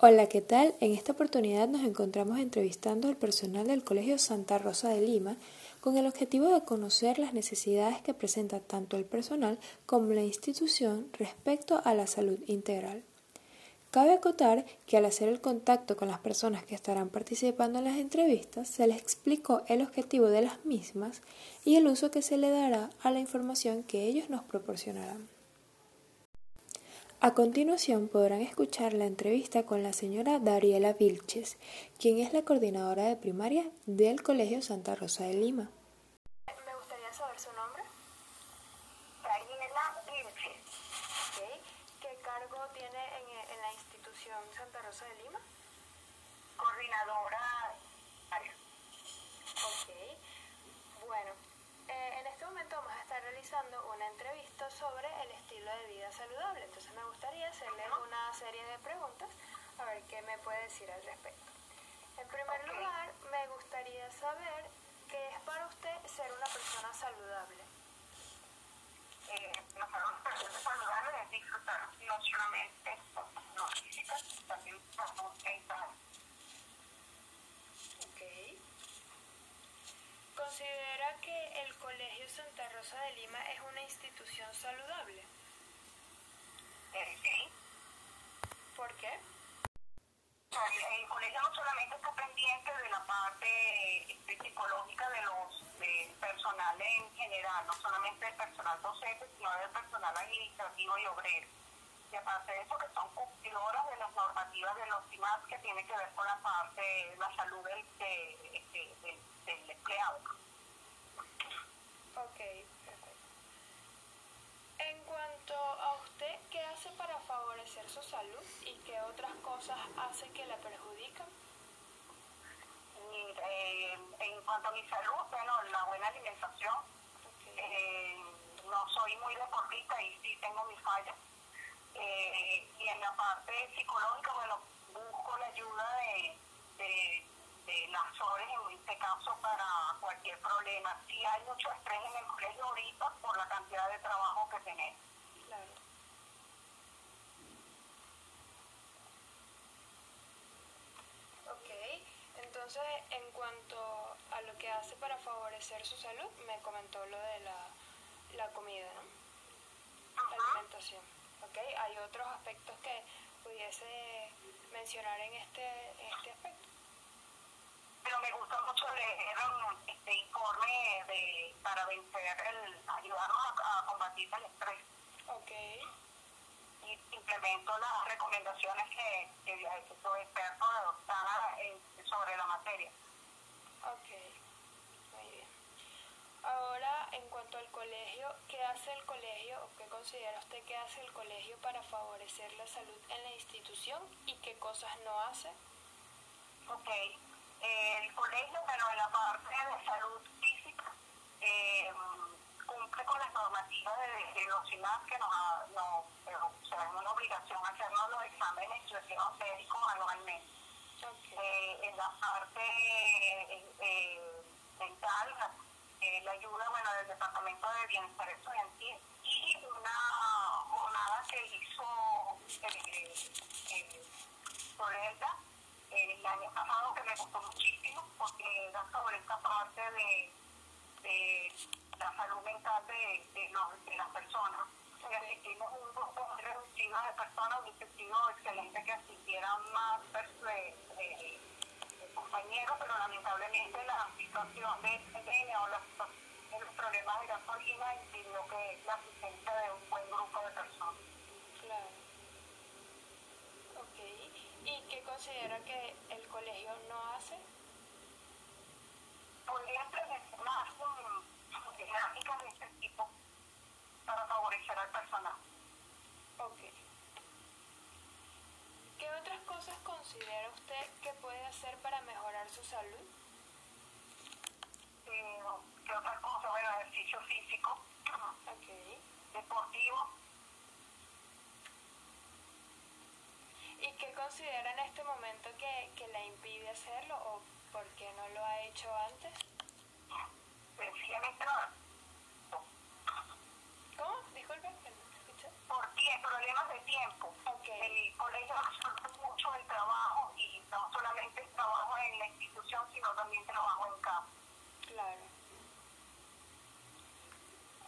Hola, ¿qué tal? En esta oportunidad nos encontramos entrevistando al personal del Colegio Santa Rosa de Lima con el objetivo de conocer las necesidades que presenta tanto el personal como la institución respecto a la salud integral. Cabe acotar que al hacer el contacto con las personas que estarán participando en las entrevistas, se les explicó el objetivo de las mismas y el uso que se le dará a la información que ellos nos proporcionarán. A continuación podrán escuchar la entrevista con la señora Dariela Vilches, quien es la coordinadora de primaria del Colegio Santa Rosa de Lima. Me gustaría saber su nombre. Dariela Vilches. ¿Qué cargo tiene en, en, la institución Santa Rosa de Lima? Coordinadora. Ok. Bueno, eh, en este momento vamos a estar realizando una entrevista sobre el estilo de vida saludable. Entonces me gustaría hacerle una serie de preguntas a ver qué me puede decir al respecto. En primer lugar, me gustaría saber qué es para usted ser una persona saludable. Eh, una persona saludable es disfrutar no solamente no física, también mental. Ok. ¿Considera que el Colegio Santa Rosa de Lima es una institución saludable? Sí. ¿Por qué? El colegio no solamente está pendiente de la parte este, psicológica de los de personal en general, no solamente del personal docente, sino del personal administrativo y obrero. Y aparte de eso, que son cumplidoras de las normativas de los CIMAS que tiene que ver con la parte, la salud del, de, de, del, del empleado. Ok, perfecto. En cuanto a usted, ¿qué hace para favorecer su salud y qué otras cosas hace que la perjudican? Y, eh, en cuanto a mi salud, bueno, la buena alimentación. Okay. Eh, no soy muy deportista y sí tengo mis fallas. Eh, y en la parte psicológica, bueno, busco la ayuda de, de, las SORES en este caso para cualquier problema. Sí hay mucho estrés en el colegio ahorita por la cantidad de trabajo que tenemos. Claro. Ok, entonces en cuanto a lo que hace para favorecer su salud, me comentó lo de la, la comida, ¿no? La alimentación. Ok, hay otros aspectos que pudiese mencionar en este, en este aspecto. Pero me gusta mucho leer este informe de, para vencer el, ayudarnos a, a combatir el estrés. Ok, y implemento las recomendaciones que, que su experto de en- sobre la materia. ok, muy bien. Ahora, en cuanto al colegio, ¿qué hace el colegio o qué considera usted que hace el colegio para favorecer la salud en la institución y qué cosas no hace? Ok, eh, el colegio, bueno, en la parte de salud física, eh, cumple con las normativas de, de los CIMAS que nos, ha- nos pero, o sea, es una obligación hacernos los exámenes de expresión médicos anualmente. Eh, en la parte eh, eh, mental, la, eh, la ayuda bueno, del Departamento de Bienestar Estudiantil y una jornada que hizo eh, eh, Sorelda el año pasado que me gustó muchísimo porque era sobre esta parte de, de la salud mental de, de, de las personas. Y asistimos un grupo muy reducido de personas, hubiese sido excelente que asistieran más eh, eh, compañeros, pero lamentablemente la situación de pandemia o la situación de los problemas de gasolina impidió que la asistencia de un buen grupo de personas. claro. Ok, ¿y qué considera que el colegio no hace? podría implementar más um, dinámicas de este tipo para favorecer al personal. Ok. ¿Qué otras cosas considera usted que puede hacer para mejorar su salud? Eh, ¿Qué otra cosa? Bueno, ejercicio físico, deportivo. ¿Qué considera en este momento que, que la impide hacerlo o por qué no lo ha hecho antes? Me ¿Cómo? Disculpe, Por tiempo, problemas de tiempo. Okay. El colegio absorbe mucho el trabajo y no solamente el trabajo en la institución, sino también trabajo en campo. Claro.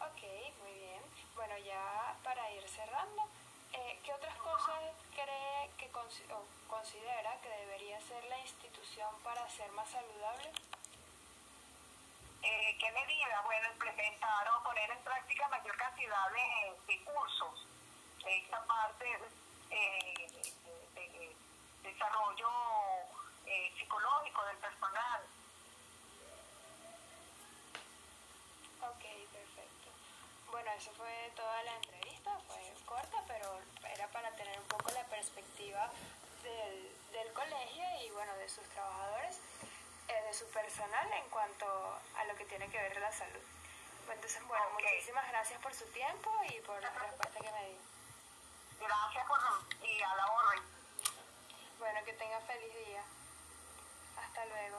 Ok, muy bien. Bueno, ya para ir cerrando, eh, ¿qué otras cosas? Cree que o considera que debería hacer la institución para ser más saludable? Eh, ¿Qué medida? Bueno, implementar o poner en práctica mayor cantidad de, cursos. Esta parte eh, de, desarrollo eh, psicológico del personal. Ok, perfecto. Bueno, eso fue toda la entrevista, fue corta, pero era para tener un poco la perspectiva del, del colegio y bueno, de sus trabajadores de su personal en cuanto a lo que tiene que ver la salud. Entonces, bueno, muchísimas gracias por su tiempo y por la respuesta que me dio. Gracias por, y a la orden. Bueno, que tenga feliz día. Hasta luego.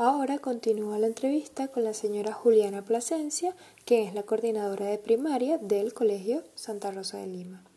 Ahora continúa la entrevista con la señora Juliana Plasencia, que es la coordinadora de primaria del Colegio Santa Rosa de Lima.